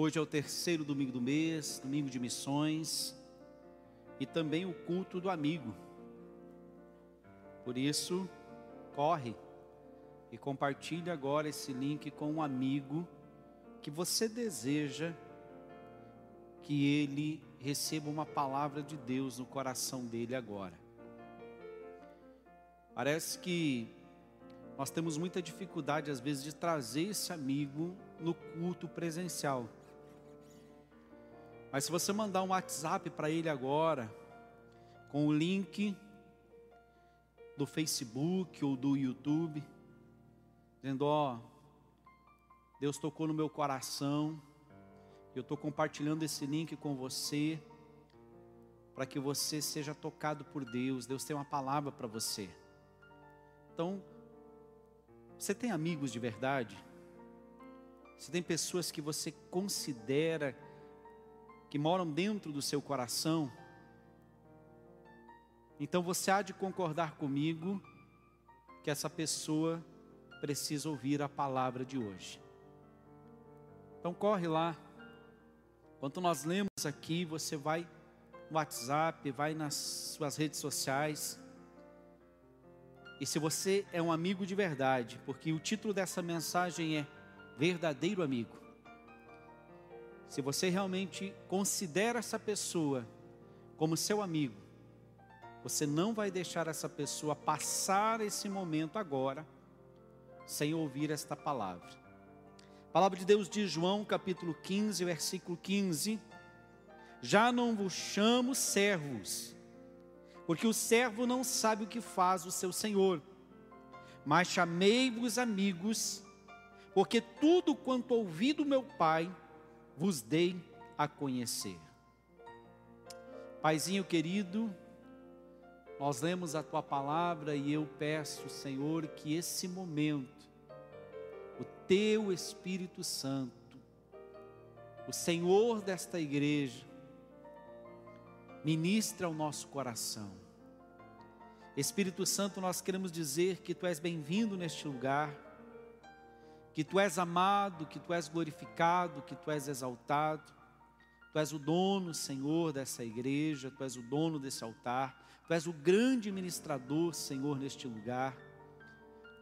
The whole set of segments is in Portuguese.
Hoje é o terceiro domingo do mês, domingo de missões, e também o culto do amigo. Por isso, corre e compartilhe agora esse link com um amigo que você deseja que ele receba uma palavra de Deus no coração dele agora. Parece que nós temos muita dificuldade, às vezes, de trazer esse amigo no culto presencial. Mas se você mandar um WhatsApp para ele agora, com o link do Facebook ou do YouTube, dizendo: Ó, Deus tocou no meu coração, eu estou compartilhando esse link com você, para que você seja tocado por Deus. Deus tem uma palavra para você. Então, você tem amigos de verdade? Você tem pessoas que você considera que moram dentro do seu coração? Então você há de concordar comigo que essa pessoa precisa ouvir a palavra de hoje. Então corre lá. Enquanto nós lemos aqui, você vai no WhatsApp, vai nas suas redes sociais. E se você é um amigo de verdade, porque o título dessa mensagem é Verdadeiro Amigo. Se você realmente considera essa pessoa como seu amigo, você não vai deixar essa pessoa passar esse momento agora sem ouvir esta palavra. A palavra de Deus diz João capítulo 15, versículo 15: Já não vos chamo servos, porque o servo não sabe o que faz o seu senhor, mas chamei-vos amigos, porque tudo quanto ouvi do meu Pai vos dei a conhecer. Paizinho querido, nós lemos a tua palavra e eu peço, Senhor, que esse momento, o teu Espírito Santo, o Senhor desta igreja, ministra ao nosso coração. Espírito Santo, nós queremos dizer que tu és bem-vindo neste lugar, que tu és amado, que tu és glorificado, que tu és exaltado. Tu és o dono, Senhor, dessa igreja, tu és o dono desse altar. Tu és o grande ministrador, Senhor, neste lugar.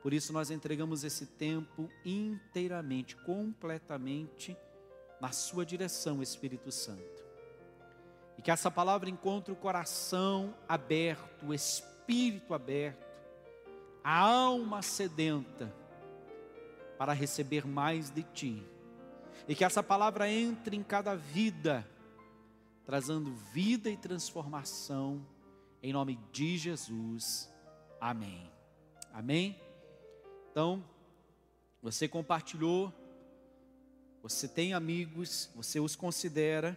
Por isso nós entregamos esse tempo inteiramente, completamente na Sua direção, Espírito Santo. E que essa palavra encontre o coração aberto, o espírito aberto, a alma sedenta para receber mais de Ti. E que essa palavra entre em cada vida, trazendo vida e transformação em nome de Jesus. Amém. Amém? Então, você compartilhou, você tem amigos, você os considera,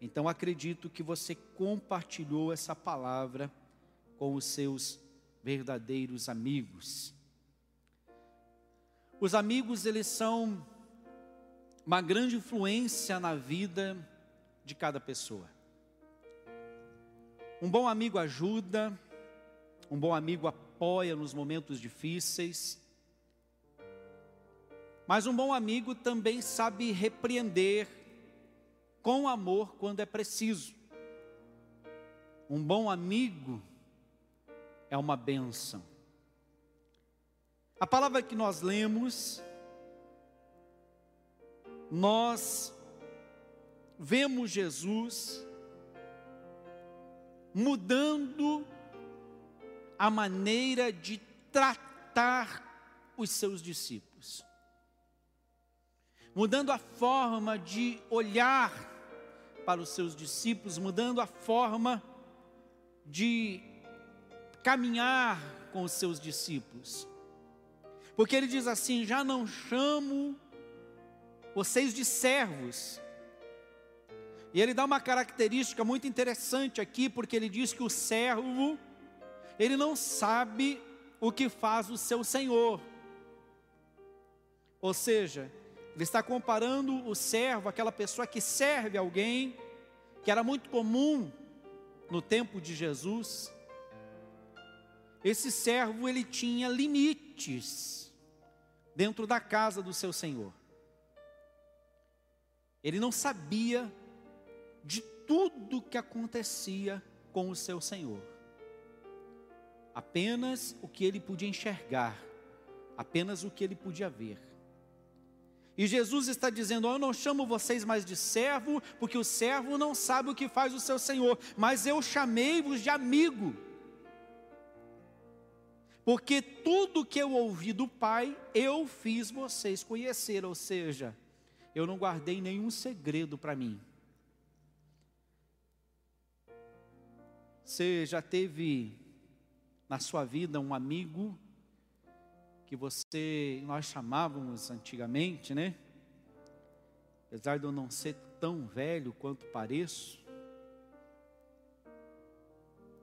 então acredito que você compartilhou essa palavra com os seus verdadeiros amigos. Os amigos, eles são uma grande influência na vida de cada pessoa. Um bom amigo ajuda, um bom amigo apoia nos momentos difíceis, mas um bom amigo também sabe repreender com amor quando é preciso. Um bom amigo é uma benção. A palavra que nós lemos, nós vemos Jesus mudando a maneira de tratar os seus discípulos, mudando a forma de olhar para os seus discípulos, mudando a forma de caminhar com os seus discípulos. Porque ele diz assim: já não chamo vocês de servos, e ele dá uma característica muito interessante aqui, porque ele diz que o servo, ele não sabe o que faz o seu senhor. Ou seja, ele está comparando o servo, aquela pessoa que serve alguém, que era muito comum no tempo de Jesus. Esse servo ele tinha limites dentro da casa do seu senhor. Ele não sabia de tudo que acontecia com o seu Senhor. Apenas o que ele podia enxergar, apenas o que ele podia ver. E Jesus está dizendo: oh, Eu não chamo vocês mais de servo, porque o servo não sabe o que faz o seu senhor, mas eu chamei-vos de amigo. Porque tudo que eu ouvi do Pai, eu fiz vocês conhecer, ou seja, eu não guardei nenhum segredo para mim. Você já teve na sua vida um amigo que você, nós chamávamos antigamente, né? Apesar de eu não ser tão velho quanto pareço,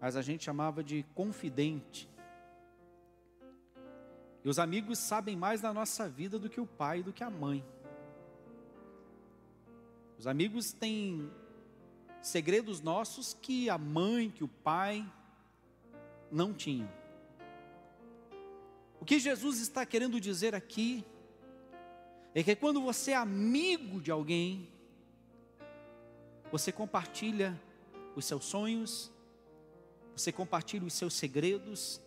mas a gente chamava de confidente. E os amigos sabem mais da nossa vida do que o pai do que a mãe. Os amigos têm segredos nossos que a mãe, que o pai não tinham. O que Jesus está querendo dizer aqui é que quando você é amigo de alguém, você compartilha os seus sonhos, você compartilha os seus segredos,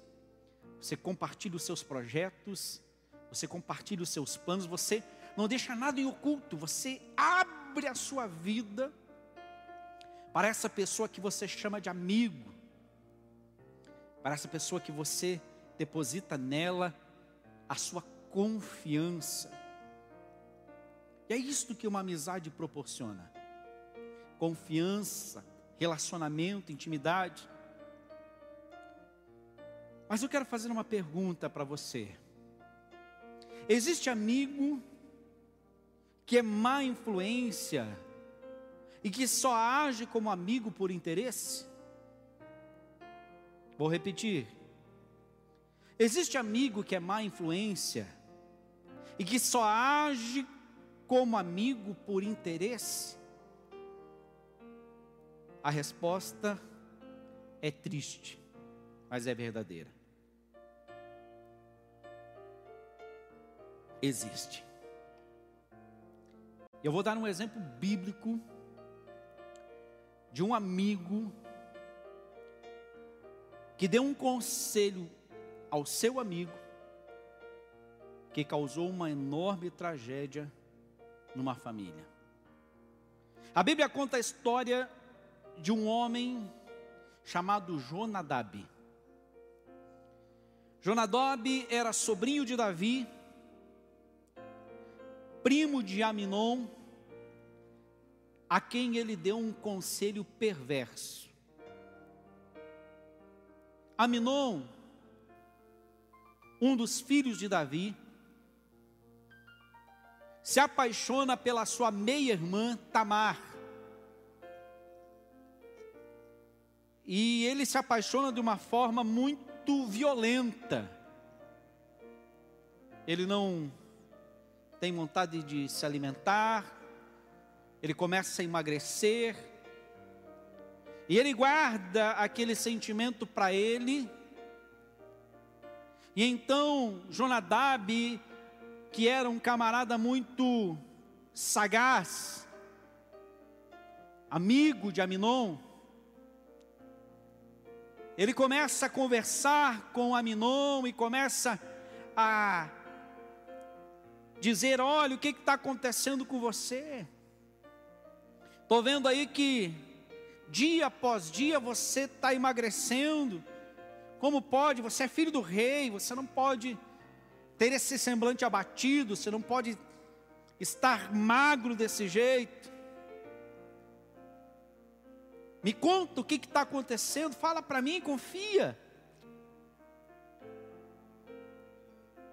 você compartilha os seus projetos, você compartilha os seus planos, você não deixa nada em oculto, você abre a sua vida para essa pessoa que você chama de amigo, para essa pessoa que você deposita nela a sua confiança. E é isto que uma amizade proporciona: confiança, relacionamento, intimidade. Mas eu quero fazer uma pergunta para você. Existe amigo que é má influência e que só age como amigo por interesse? Vou repetir. Existe amigo que é má influência e que só age como amigo por interesse? A resposta é triste, mas é verdadeira. Existe. Eu vou dar um exemplo bíblico de um amigo que deu um conselho ao seu amigo que causou uma enorme tragédia numa família. A Bíblia conta a história de um homem chamado Jonadab. Jonadab era sobrinho de Davi, primo de Aminon, a quem ele deu um conselho perverso. Aminon, um dos filhos de Davi, se apaixona pela sua meia-irmã Tamar. E ele se apaixona de uma forma muito violenta. Ele não tem vontade de se alimentar, ele começa a emagrecer, e ele guarda aquele sentimento para ele, e então Jonadab que era um camarada muito sagaz, amigo de Aminon, ele começa a conversar com Aminon e começa a dizer: Olha, o que está acontecendo com você? Estou vendo aí que dia após dia você está emagrecendo. Como pode? Você é filho do rei, você não pode ter esse semblante abatido, você não pode estar magro desse jeito. Me conta o que está acontecendo, fala para mim, confia.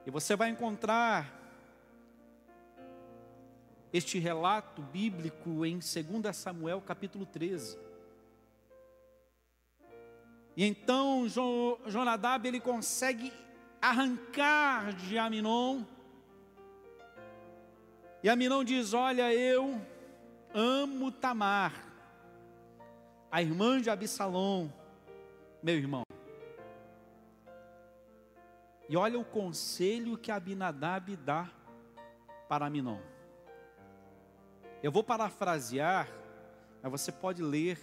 E você vai encontrar este relato bíblico em 2 Samuel capítulo 13. E então Jonadab ele consegue arrancar de Aminon. E Aminon diz: Olha, eu amo Tamar, a irmã de Absalom, meu irmão. E olha o conselho que Abinadab dá para Aminon. Eu vou parafrasear, mas você pode ler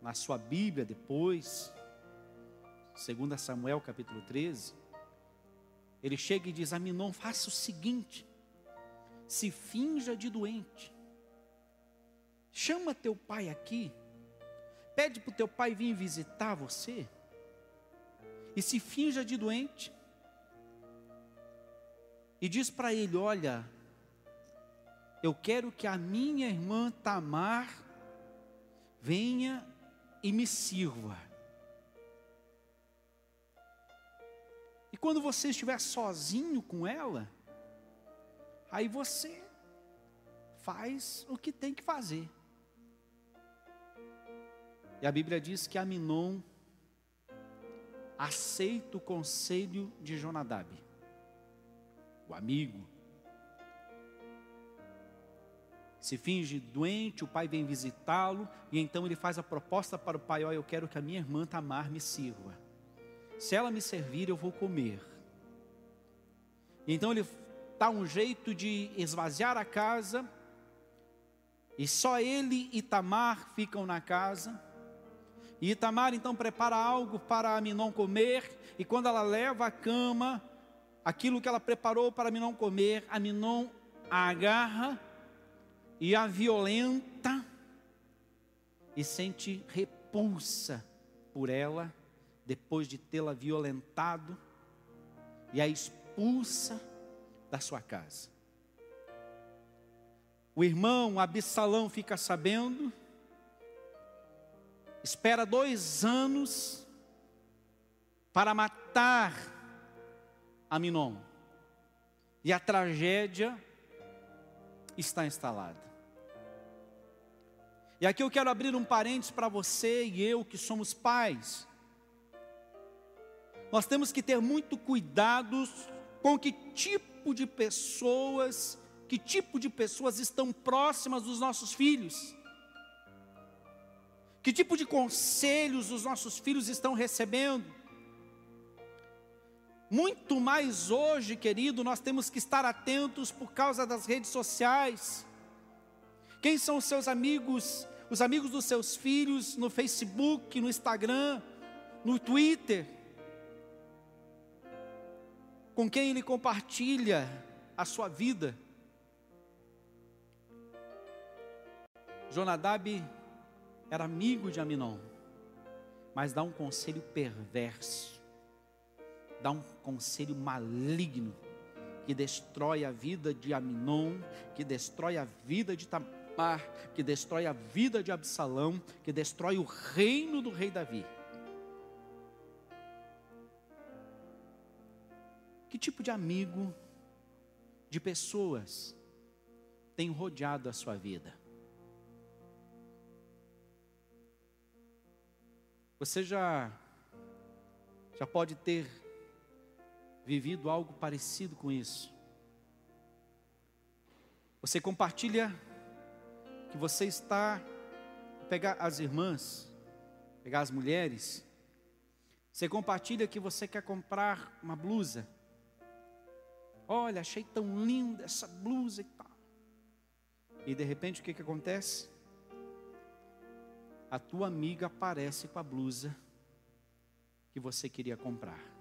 na sua Bíblia depois, 2 Samuel capítulo 13. Ele chega e diz: Aminon, faça o seguinte: se finja de doente, chama teu pai aqui, pede para o teu pai vir visitar você, e se finja de doente, e diz para ele: Olha, eu quero que a minha irmã Tamar venha e me sirva. E quando você estiver sozinho com ela, aí você faz o que tem que fazer. E a Bíblia diz que Aminon aceita o conselho de Jonadab, o amigo. Se finge doente, o pai vem visitá-lo, e então ele faz a proposta para o pai: Ó, eu quero que a minha irmã Tamar me sirva. Se ela me servir, eu vou comer. E então ele dá um jeito de esvaziar a casa, e só ele e Tamar ficam na casa. E Itamar então prepara algo para Aminon comer, e quando ela leva à cama aquilo que ela preparou para Aminon comer, Aminon a agarra e a violenta e sente repulsa por ela depois de tê-la violentado e a expulsa da sua casa. O irmão Absalão fica sabendo espera dois anos para matar Aminon. E a tragédia está instalada. E aqui eu quero abrir um parênteses para você e eu que somos pais. Nós temos que ter muito cuidado com que tipo de pessoas, que tipo de pessoas estão próximas dos nossos filhos. Que tipo de conselhos os nossos filhos estão recebendo? Muito mais hoje, querido, nós temos que estar atentos por causa das redes sociais. Quem são os seus amigos, os amigos dos seus filhos no Facebook, no Instagram, no Twitter? Com quem ele compartilha a sua vida? Jonadab era amigo de Aminon, mas dá um conselho perverso, dá um conselho maligno, que destrói a vida de Aminon, que destrói a vida de Tamar, que destrói a vida de Absalão, que destrói o reino do rei Davi. Que tipo de amigo, de pessoas tem rodeado a sua vida? Você já já pode ter vivido algo parecido com isso. Você compartilha que você está pegar as irmãs, pegar as mulheres. Você compartilha que você quer comprar uma blusa. Olha, achei tão linda essa blusa e tal. E de repente o que, que acontece? a tua amiga aparece com a blusa que você queria comprar.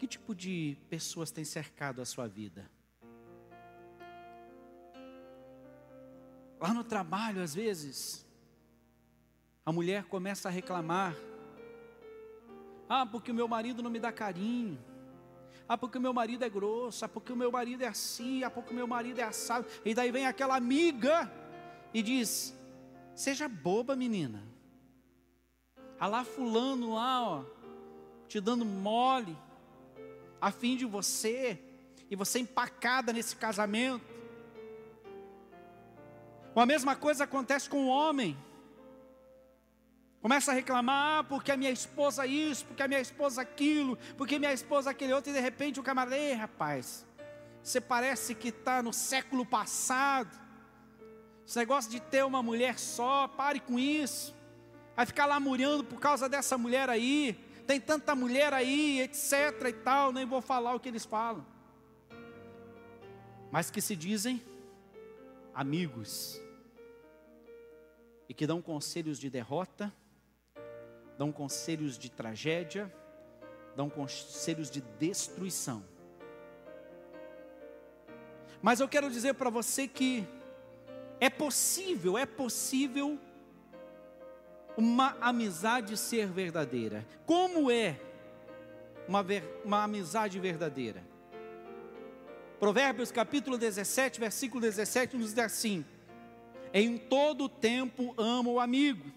Que tipo de pessoas tem cercado a sua vida? Lá no trabalho, às vezes, a mulher começa a reclamar: ah, porque o meu marido não me dá carinho. Ah, porque o meu marido é grosso. Ah, porque o meu marido é assim. Ah, porque o meu marido é assado. E daí vem aquela amiga e diz: Seja boba, menina. A lá fulano lá, ó, te dando mole, a fim de você, e você empacada nesse casamento. Ou a mesma coisa acontece com o homem. Começa a reclamar ah, porque a minha esposa isso, porque a minha esposa aquilo, porque minha esposa aquele outro, e de repente o camarada, ei rapaz, você parece que está no século passado. Esse negócio de ter uma mulher só, pare com isso. Vai ficar lá murando por causa dessa mulher aí. Tem tanta mulher aí, etc e tal. Nem vou falar o que eles falam. mas que se dizem amigos e que dão conselhos de derrota, dão conselhos de tragédia, dão conselhos de destruição. Mas eu quero dizer para você que é possível, é possível uma amizade ser verdadeira. Como é uma, ver, uma amizade verdadeira? Provérbios capítulo 17, versículo 17 nos diz assim: Em todo tempo amo o amigo,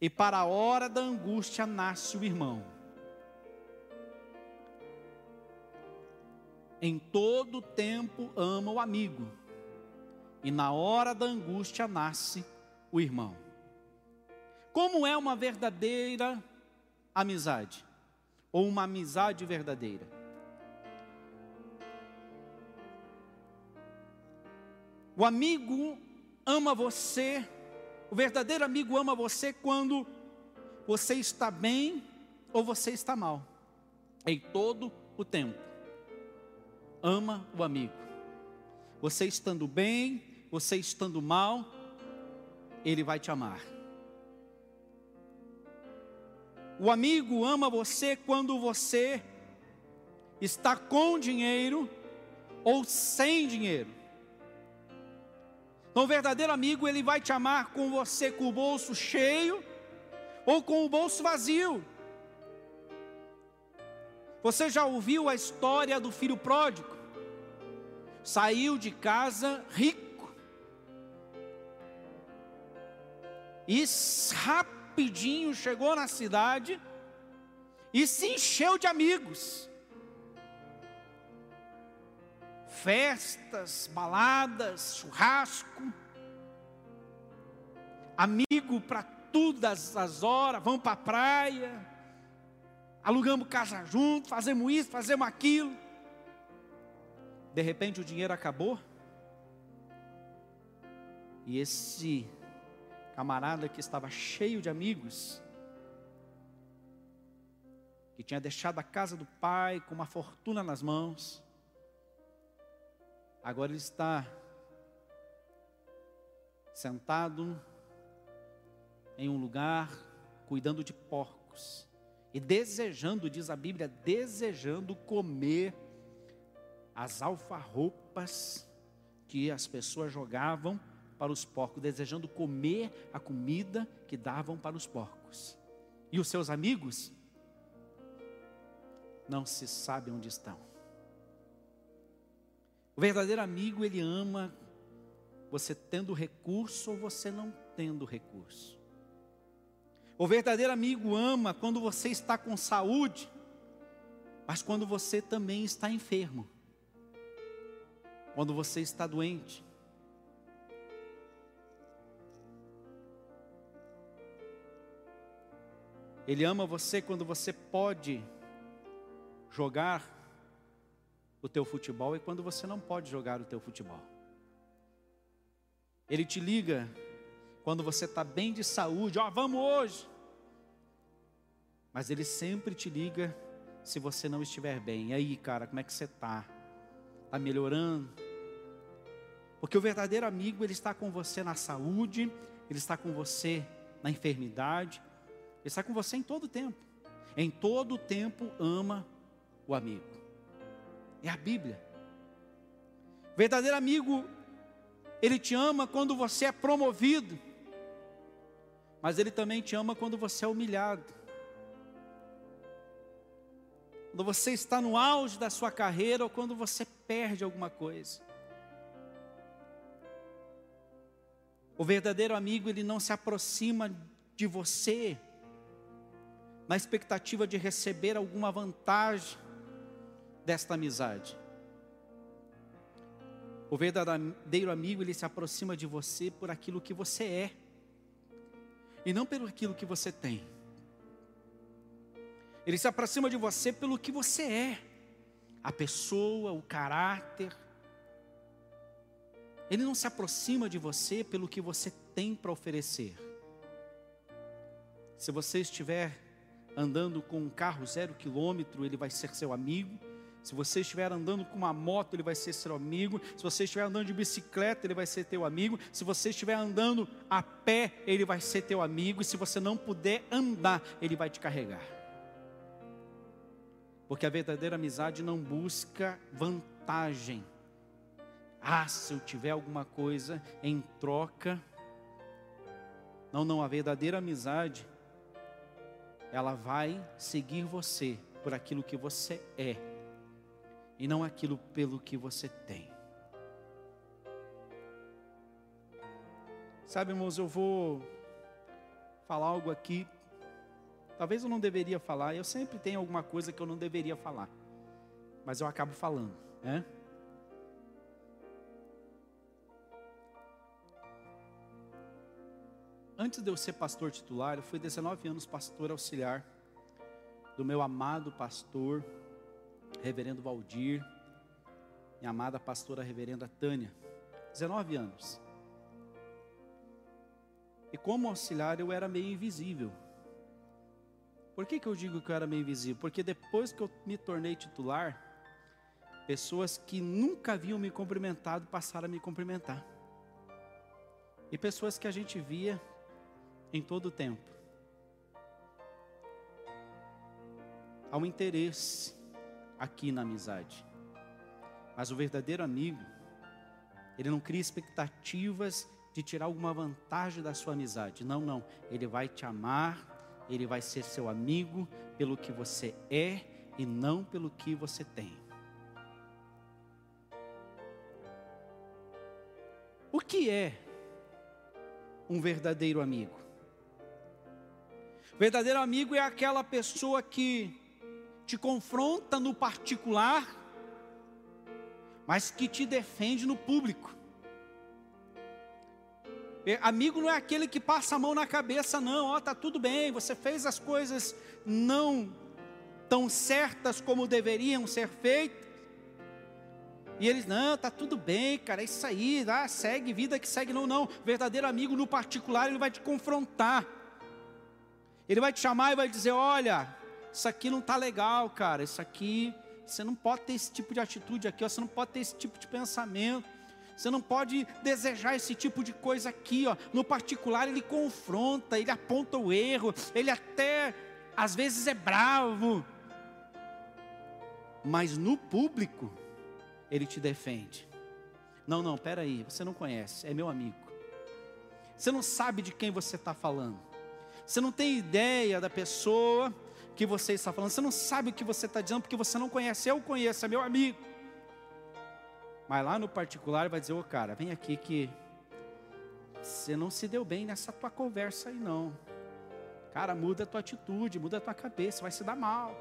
e para a hora da angústia nasce o irmão. Em todo tempo ama o amigo, e na hora da angústia nasce o irmão. Como é uma verdadeira amizade? Ou uma amizade verdadeira? O amigo ama você, o verdadeiro amigo ama você quando você está bem ou você está mal, em todo o tempo. Ama o amigo. Você estando bem, você estando mal, ele vai te amar. O amigo ama você quando você está com dinheiro ou sem dinheiro. Então, o verdadeiro amigo, ele vai te amar com você com o bolso cheio ou com o bolso vazio. Você já ouviu a história do filho pródigo? Saiu de casa rico e rapidinho chegou na cidade e se encheu de amigos. festas, baladas, churrasco, amigo para todas as horas, vamos para a praia, alugamos casa junto, fazemos isso, fazemos aquilo. De repente o dinheiro acabou. E esse camarada que estava cheio de amigos, que tinha deixado a casa do pai com uma fortuna nas mãos, Agora ele está sentado em um lugar cuidando de porcos e desejando, diz a Bíblia, desejando comer as alfarropas que as pessoas jogavam para os porcos, desejando comer a comida que davam para os porcos. E os seus amigos não se sabe onde estão. O verdadeiro amigo, ele ama você tendo recurso ou você não tendo recurso. O verdadeiro amigo ama quando você está com saúde, mas quando você também está enfermo. Quando você está doente. Ele ama você quando você pode jogar o teu futebol e quando você não pode jogar o teu futebol. Ele te liga quando você está bem de saúde, ó, oh, vamos hoje. Mas ele sempre te liga se você não estiver bem. E aí, cara, como é que você está? Está melhorando? Porque o verdadeiro amigo, ele está com você na saúde, ele está com você na enfermidade, ele está com você em todo o tempo. Em todo o tempo ama o amigo. É a Bíblia. Verdadeiro amigo, ele te ama quando você é promovido, mas ele também te ama quando você é humilhado. Quando você está no auge da sua carreira ou quando você perde alguma coisa. O verdadeiro amigo, ele não se aproxima de você na expectativa de receber alguma vantagem desta amizade. O verdadeiro amigo, ele se aproxima de você por aquilo que você é, e não pelo aquilo que você tem. Ele se aproxima de você pelo que você é, a pessoa, o caráter. Ele não se aproxima de você pelo que você tem para oferecer. Se você estiver andando com um carro zero quilômetro, ele vai ser seu amigo Se você estiver andando com uma moto, ele vai ser seu amigo. Se você estiver andando de bicicleta, ele vai ser teu amigo. Se você estiver andando a pé, ele vai ser teu amigo. E se você não puder andar, ele vai te carregar. Porque a verdadeira amizade não busca vantagem. Ah, se eu tiver alguma coisa em troca. Não, não, a verdadeira amizade, ela vai seguir você por aquilo que você é e não aquilo pelo que você tem. Sabe, irmãos, eu vou falar algo aqui. Talvez eu não deveria falar, eu sempre tenho alguma coisa que eu não deveria falar, mas eu acabo falando, né? Antes de eu ser pastor titular, eu fui 19 anos pastor auxiliar do meu amado pastor reverendo Valdir, minha amada pastora reverenda Tânia, 19 anos. E como auxiliar eu era meio invisível. Por que, que eu digo que eu era meio invisível? Porque depois que eu me tornei titular, pessoas que nunca haviam me cumprimentado passaram a me cumprimentar. E pessoas que a gente via em todo o tempo. Há um interesse aqui na amizade. Mas o verdadeiro amigo, ele não cria expectativas de tirar alguma vantagem da sua amizade. Não, não. Ele vai te amar, ele vai ser seu amigo pelo que você é e não pelo que você tem. O que é um verdadeiro amigo? Verdadeiro amigo é aquela pessoa que te confronta no particular, mas que te defende no público. É, amigo não é aquele que passa a mão na cabeça, não, ó, tá tudo bem, você fez as coisas não tão certas como deveriam ser feitas. E eles, não, tá tudo bem, cara, é isso aí, ah, segue, vida que segue, não, não. Verdadeiro amigo no particular, ele vai te confrontar. Ele vai te chamar e vai dizer: olha, isso aqui não está legal, cara, isso aqui, você não pode ter esse tipo de atitude aqui, ó, você não pode ter esse tipo de pensamento, você não pode desejar esse tipo de coisa aqui, ó. No particular, ele confronta, ele aponta o erro, ele até às vezes é bravo, mas no público, ele te defende. Não, não, peraí, você não conhece, é meu amigo. Você não sabe de quem você está falando. Você não tem ideia da pessoa que você está falando. Você não sabe o que você está dizendo porque você não conhece. Eu conheço, é meu amigo. Mas lá no particular vai dizer: Ô oh, cara, vem aqui que você não se deu bem nessa tua conversa aí, não. Cara, muda a tua atitude, muda a tua cabeça, vai se dar mal.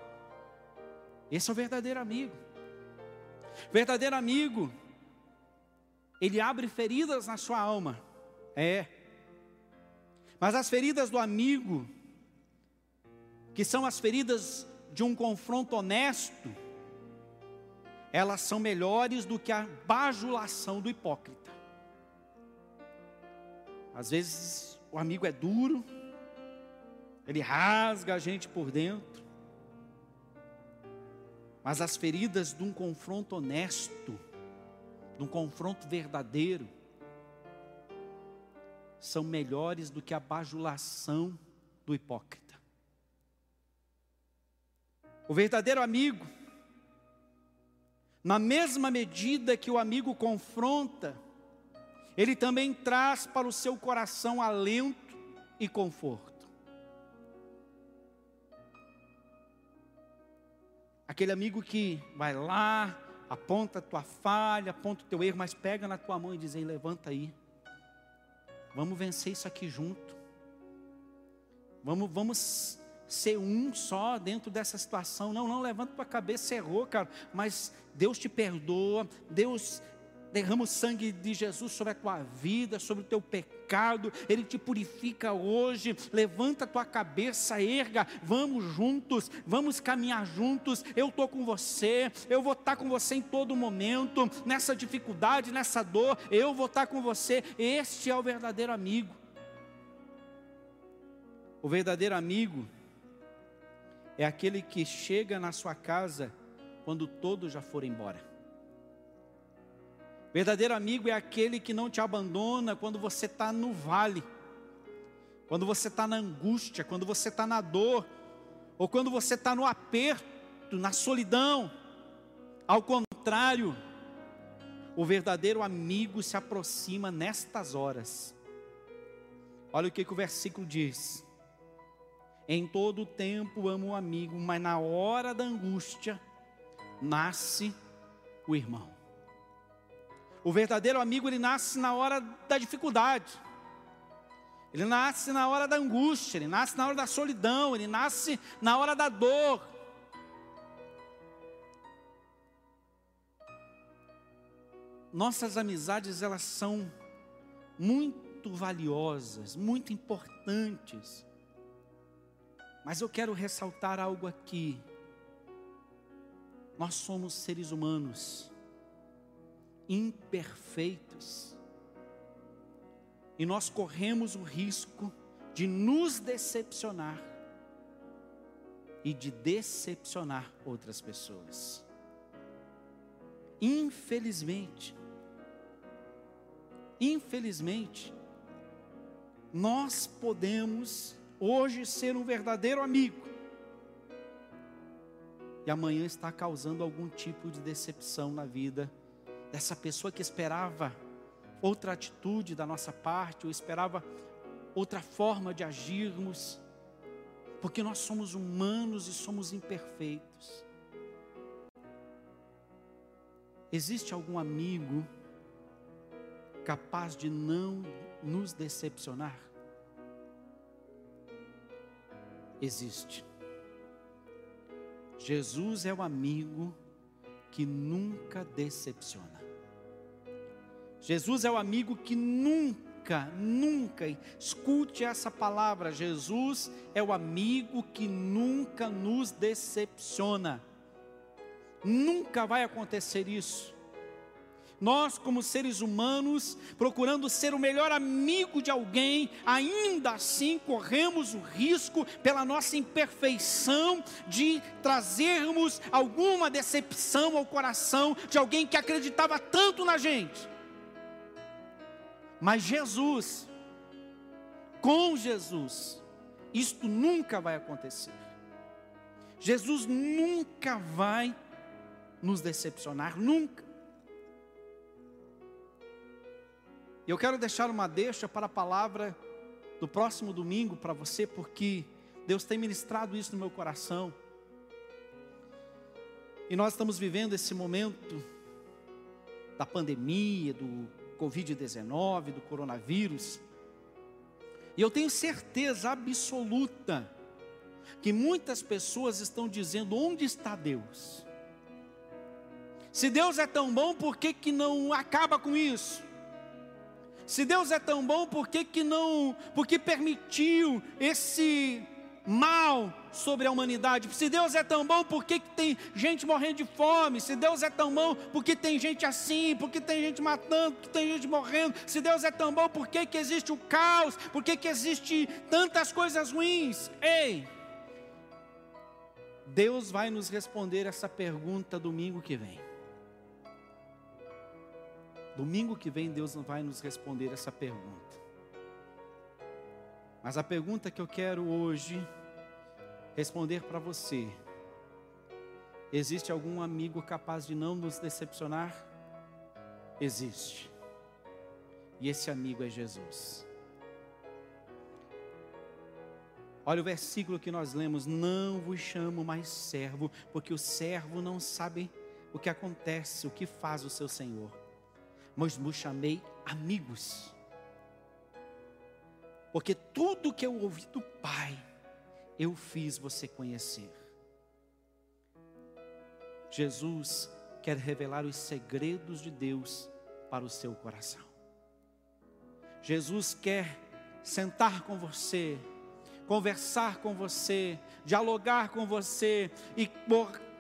Esse é o verdadeiro amigo. Verdadeiro amigo, ele abre feridas na sua alma. É. Mas as feridas do amigo, que são as feridas de um confronto honesto, elas são melhores do que a bajulação do hipócrita. Às vezes o amigo é duro, ele rasga a gente por dentro, mas as feridas de um confronto honesto, de um confronto verdadeiro, são melhores do que a bajulação do hipócrita. O verdadeiro amigo, na mesma medida que o amigo confronta, ele também traz para o seu coração alento e conforto. Aquele amigo que vai lá, aponta a tua falha, aponta o teu erro, mas pega na tua mão e diz: levanta aí. Vamos vencer isso aqui junto. Vamos, vamos ser um só dentro dessa situação. Não, não, levanta tua cabeça, errou, cara. Mas Deus te perdoa, Deus derrama o sangue de Jesus sobre a tua vida, sobre o teu pecado, Ele te purifica hoje. Levanta a tua cabeça, erga, vamos juntos, vamos caminhar juntos. Eu estou com você, eu vou estar com você em todo momento, nessa dificuldade, nessa dor, eu vou estar com você. Este é o verdadeiro amigo. O verdadeiro amigo é aquele que chega na sua casa quando todos já forem embora. Verdadeiro amigo é aquele que não te abandona quando você está no vale, quando você está na angústia, quando você está na dor, ou quando você está no aperto, na solidão. Ao contrário, o verdadeiro amigo se aproxima nestas horas. Olha o que, que o versículo diz. Em todo tempo amo o amigo, mas na hora da angústia nasce o irmão. O verdadeiro amigo ele nasce na hora da dificuldade. Ele nasce na hora da angústia, ele nasce na hora da solidão, ele nasce na hora da dor. Nossas amizades elas são muito valiosas, muito importantes. Mas eu quero ressaltar algo aqui. Nós somos seres humanos imperfeitos. E nós corremos o risco de nos decepcionar e de decepcionar outras pessoas. Infelizmente, infelizmente, nós podemos hoje ser um verdadeiro amigo e amanhã está causando algum tipo de decepção na vida dessa pessoa que esperava outra atitude da nossa parte, ou esperava outra forma de agirmos, porque nós somos humanos e somos imperfeitos. Existe algum amigo capaz de não nos decepcionar? Existe. Jesus é o amigo que nunca decepciona. Jesus é o amigo que nunca, nunca, escute essa palavra, Jesus é o amigo que nunca nos decepciona. Nunca vai acontecer isso. Nós, como seres humanos, procurando ser o melhor amigo de alguém, ainda assim corremos o risco, pela nossa imperfeição, de trazermos alguma decepção ao coração de alguém que acreditava tanto na gente. Mas Jesus, com Jesus, isto nunca vai acontecer. Jesus nunca vai nos decepcionar, nunca. Eu quero deixar uma deixa para a palavra do próximo domingo para você, porque Deus tem ministrado isso no meu coração. E nós estamos vivendo esse momento da pandemia, do Covid-19, do coronavírus. E eu tenho certeza absoluta que muitas pessoas estão dizendo: onde está Deus? Se Deus é tão bom, por que, que não acaba com isso? Se Deus é tão bom, por que, que não, porque permitiu esse mal sobre a humanidade. Se Deus é tão bom, por que, que tem gente morrendo de fome? Se Deus é tão bom, por que tem gente assim? Por que tem gente matando? Por que tem gente morrendo? Se Deus é tão bom, por que, que existe o caos? Por que, que existe tantas coisas ruins? Ei! Deus vai nos responder essa pergunta domingo que vem. Domingo que vem Deus vai nos responder essa pergunta. Mas a pergunta que eu quero hoje responder para você: existe algum amigo capaz de não nos decepcionar? Existe. E esse amigo é Jesus. Olha o versículo que nós lemos: Não vos chamo mais servo, porque o servo não sabe o que acontece, o que faz o seu senhor, mas vos chamei amigos porque tudo que eu ouvi do Pai, eu fiz você conhecer. Jesus quer revelar os segredos de Deus para o seu coração. Jesus quer sentar com você, conversar com você, dialogar com você e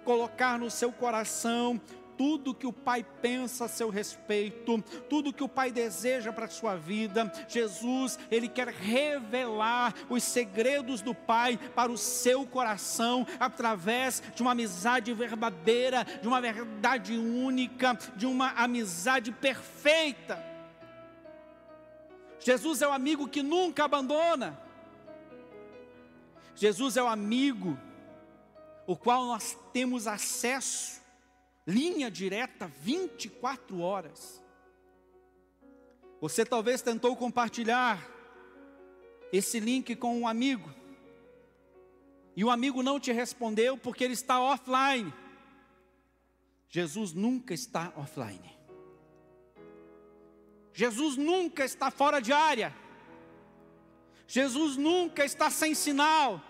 colocar no seu coração tudo que o Pai pensa a seu respeito, tudo que o Pai deseja para a sua vida. Jesus, Ele quer revelar os segredos do Pai para o seu coração, através de uma amizade verdadeira, de uma verdade única, de uma amizade perfeita. Jesus é o amigo que nunca abandona. Jesus é o amigo o qual nós temos acesso, linha direta 24 horas. Você talvez tentou compartilhar esse link com um amigo, e o amigo não te respondeu porque ele está offline. Jesus nunca está offline. Jesus nunca está fora de área. Jesus nunca está sem sinal.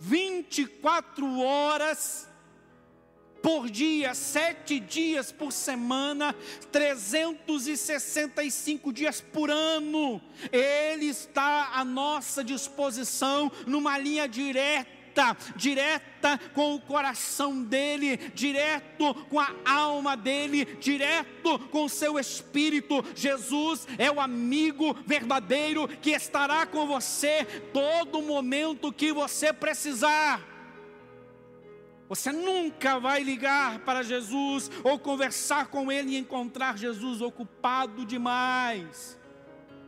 24 horas por dia, sete dias por semana, 365 dias por ano, Ele está à nossa disposição, numa linha direta direta, com o coração dele, direto com a alma dele, direto com o seu espírito. Jesus é o amigo verdadeiro que estará com você todo momento que você precisar. Você nunca vai ligar para Jesus ou conversar com Ele e encontrar Jesus ocupado demais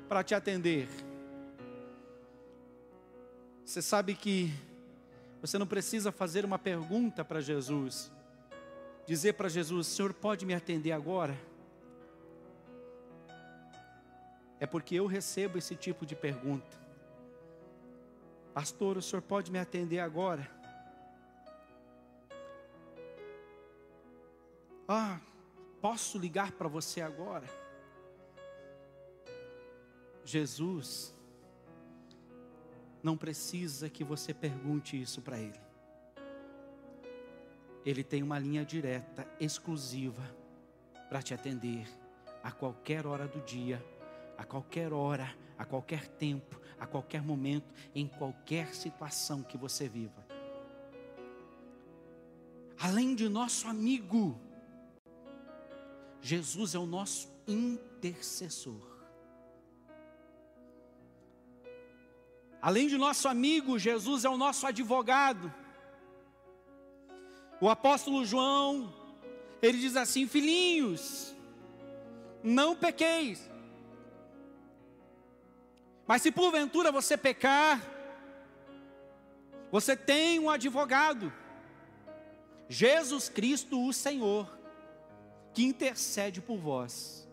para te atender. Você sabe que você não precisa fazer uma pergunta para Jesus, dizer para Jesus: Senhor, pode me atender agora? É porque eu recebo esse tipo de pergunta. Pastor, o senhor pode me atender agora? Ah, posso ligar para você agora? Jesus não precisa que você pergunte isso para Ele. Ele tem uma linha direta, exclusiva, para te atender a qualquer hora do dia, a qualquer hora, a qualquer tempo, a qualquer momento, em qualquer situação que você viva. Além de nosso amigo, Jesus é o nosso intercessor. Além de nosso amigo, Jesus é o nosso advogado. O apóstolo João, ele diz assim: Filhinhos, não pequeis. Mas se porventura você pecar, você tem um advogado, Jesus Cristo, o Senhor, que intercede por vós.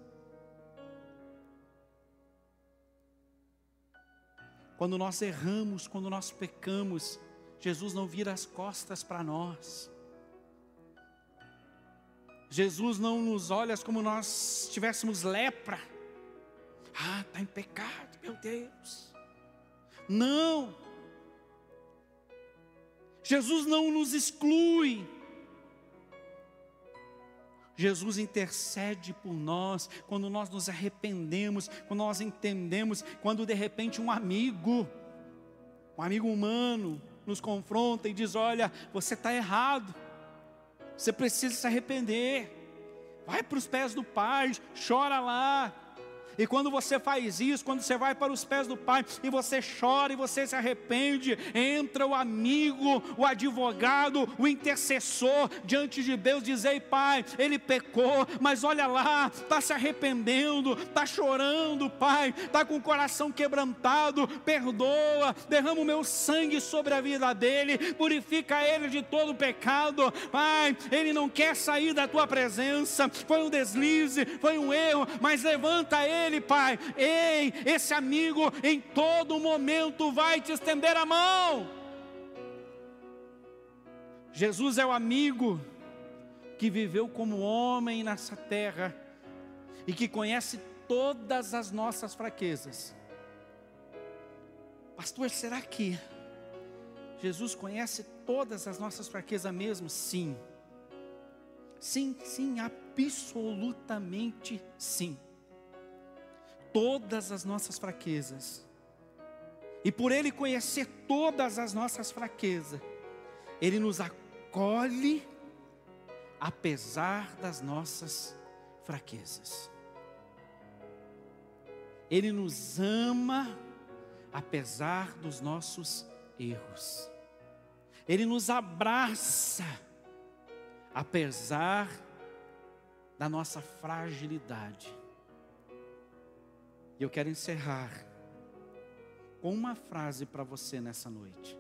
Quando nós erramos, quando nós pecamos, Jesus não vira as costas para nós. Jesus não nos olha como nós tivéssemos lepra. Ah, está em pecado, meu Deus. Não. Jesus não nos exclui. Jesus intercede por nós quando nós nos arrependemos, quando nós entendemos, quando de repente um amigo, um amigo humano, nos confronta e diz: Olha, você está errado, você precisa se arrepender, vai para os pés do Pai, chora lá, e quando você faz isso, quando você vai para os pés do Pai e você chora e você se arrepende, entra o amigo, o advogado, o intercessor diante de Deus, diz: Ei, Pai, ele pecou, mas olha lá, está se arrependendo, está chorando, Pai, está com o coração quebrantado, perdoa, derrama o meu sangue sobre a vida dele, purifica ele de todo pecado, Pai, ele não quer sair da tua presença, foi um deslize, foi um erro, mas levanta ele ele, Pai. Ei, esse amigo em todo momento vai te estender a mão. Jesus é o amigo que viveu como homem nessa terra e que conhece todas as nossas fraquezas. Pastor, será que Jesus conhece todas as nossas fraquezas mesmo? Sim. Sim, sim, absolutamente sim todas as nossas fraquezas. E por Ele conhecer todas as nossas fraquezas, Ele nos acolhe apesar das nossas fraquezas. Ele nos ama apesar dos nossos erros. Ele nos abraça apesar da nossa fragilidade. E eu quero encerrar com uma frase para você nessa noite.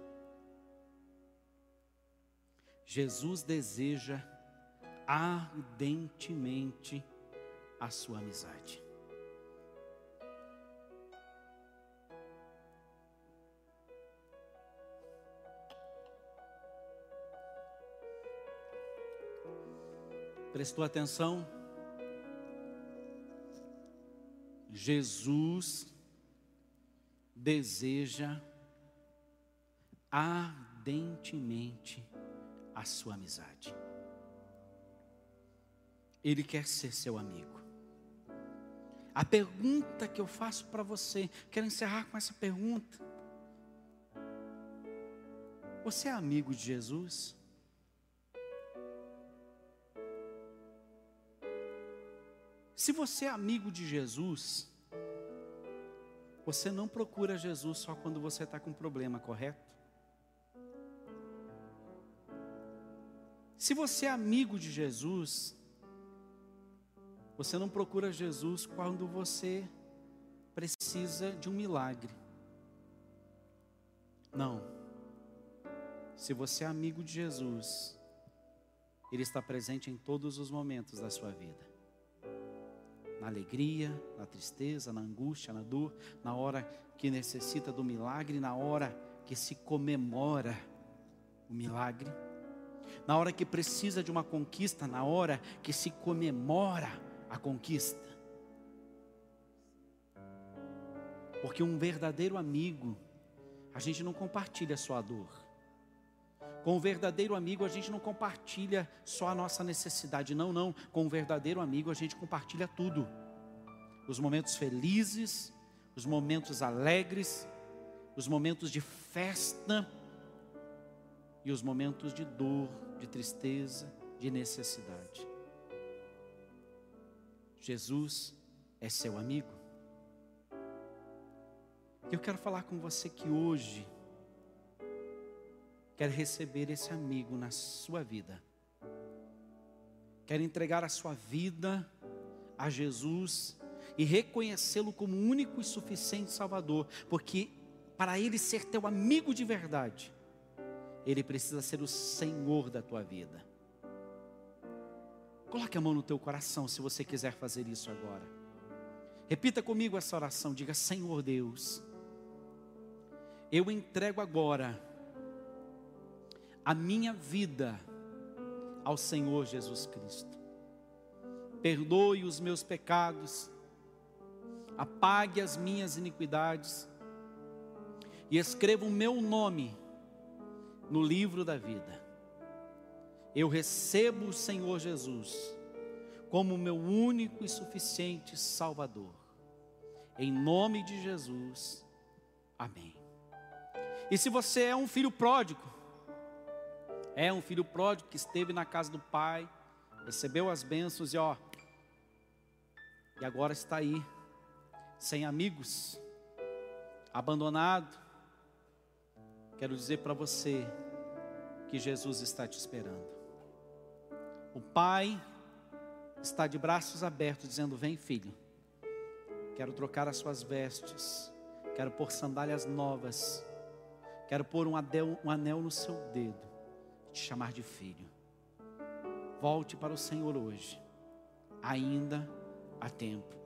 Jesus deseja ardentemente a sua amizade. Prestou atenção? Jesus deseja ardentemente a sua amizade. Ele quer ser seu amigo. A pergunta que eu faço para você, quero encerrar com essa pergunta. Você é amigo de Jesus? Se você é amigo de Jesus, você não procura Jesus só quando você está com problema, correto? Se você é amigo de Jesus, você não procura Jesus quando você precisa de um milagre. Não. Se você é amigo de Jesus, Ele está presente em todos os momentos da sua vida. Na alegria, na tristeza, na angústia, na dor, na hora que necessita do milagre, na hora que se comemora o milagre na hora que precisa de uma conquista, na hora que se comemora a conquista. Porque um verdadeiro amigo, a gente não compartilha só a dor. Com um verdadeiro amigo, a gente não compartilha só a nossa necessidade. Não, não. Com um verdadeiro amigo, a gente compartilha tudo: os momentos felizes, os momentos alegres, os momentos de festa e os momentos de dor, de tristeza, de necessidade. Jesus é seu amigo. Eu quero falar com você que hoje quer receber esse amigo na sua vida. Quer entregar a sua vida a Jesus e reconhecê-lo como único e suficiente Salvador, porque para ele ser teu amigo de verdade, ele precisa ser o Senhor da tua vida. Coloque a mão no teu coração se você quiser fazer isso agora. Repita comigo essa oração. Diga: Senhor Deus, eu entrego agora a minha vida ao Senhor Jesus Cristo. Perdoe os meus pecados, apague as minhas iniquidades e escreva o meu nome no livro da vida. Eu recebo o Senhor Jesus como meu único e suficiente Salvador. Em nome de Jesus. Amém. E se você é um filho pródigo, é um filho pródigo que esteve na casa do pai, recebeu as bênçãos e ó, e agora está aí, sem amigos, abandonado, quero dizer para você que Jesus está te esperando. O Pai está de braços abertos, dizendo: Vem, filho, quero trocar as suas vestes, quero pôr sandálias novas, quero pôr um um anel no seu dedo, te chamar de filho. Volte para o Senhor hoje, ainda há tempo.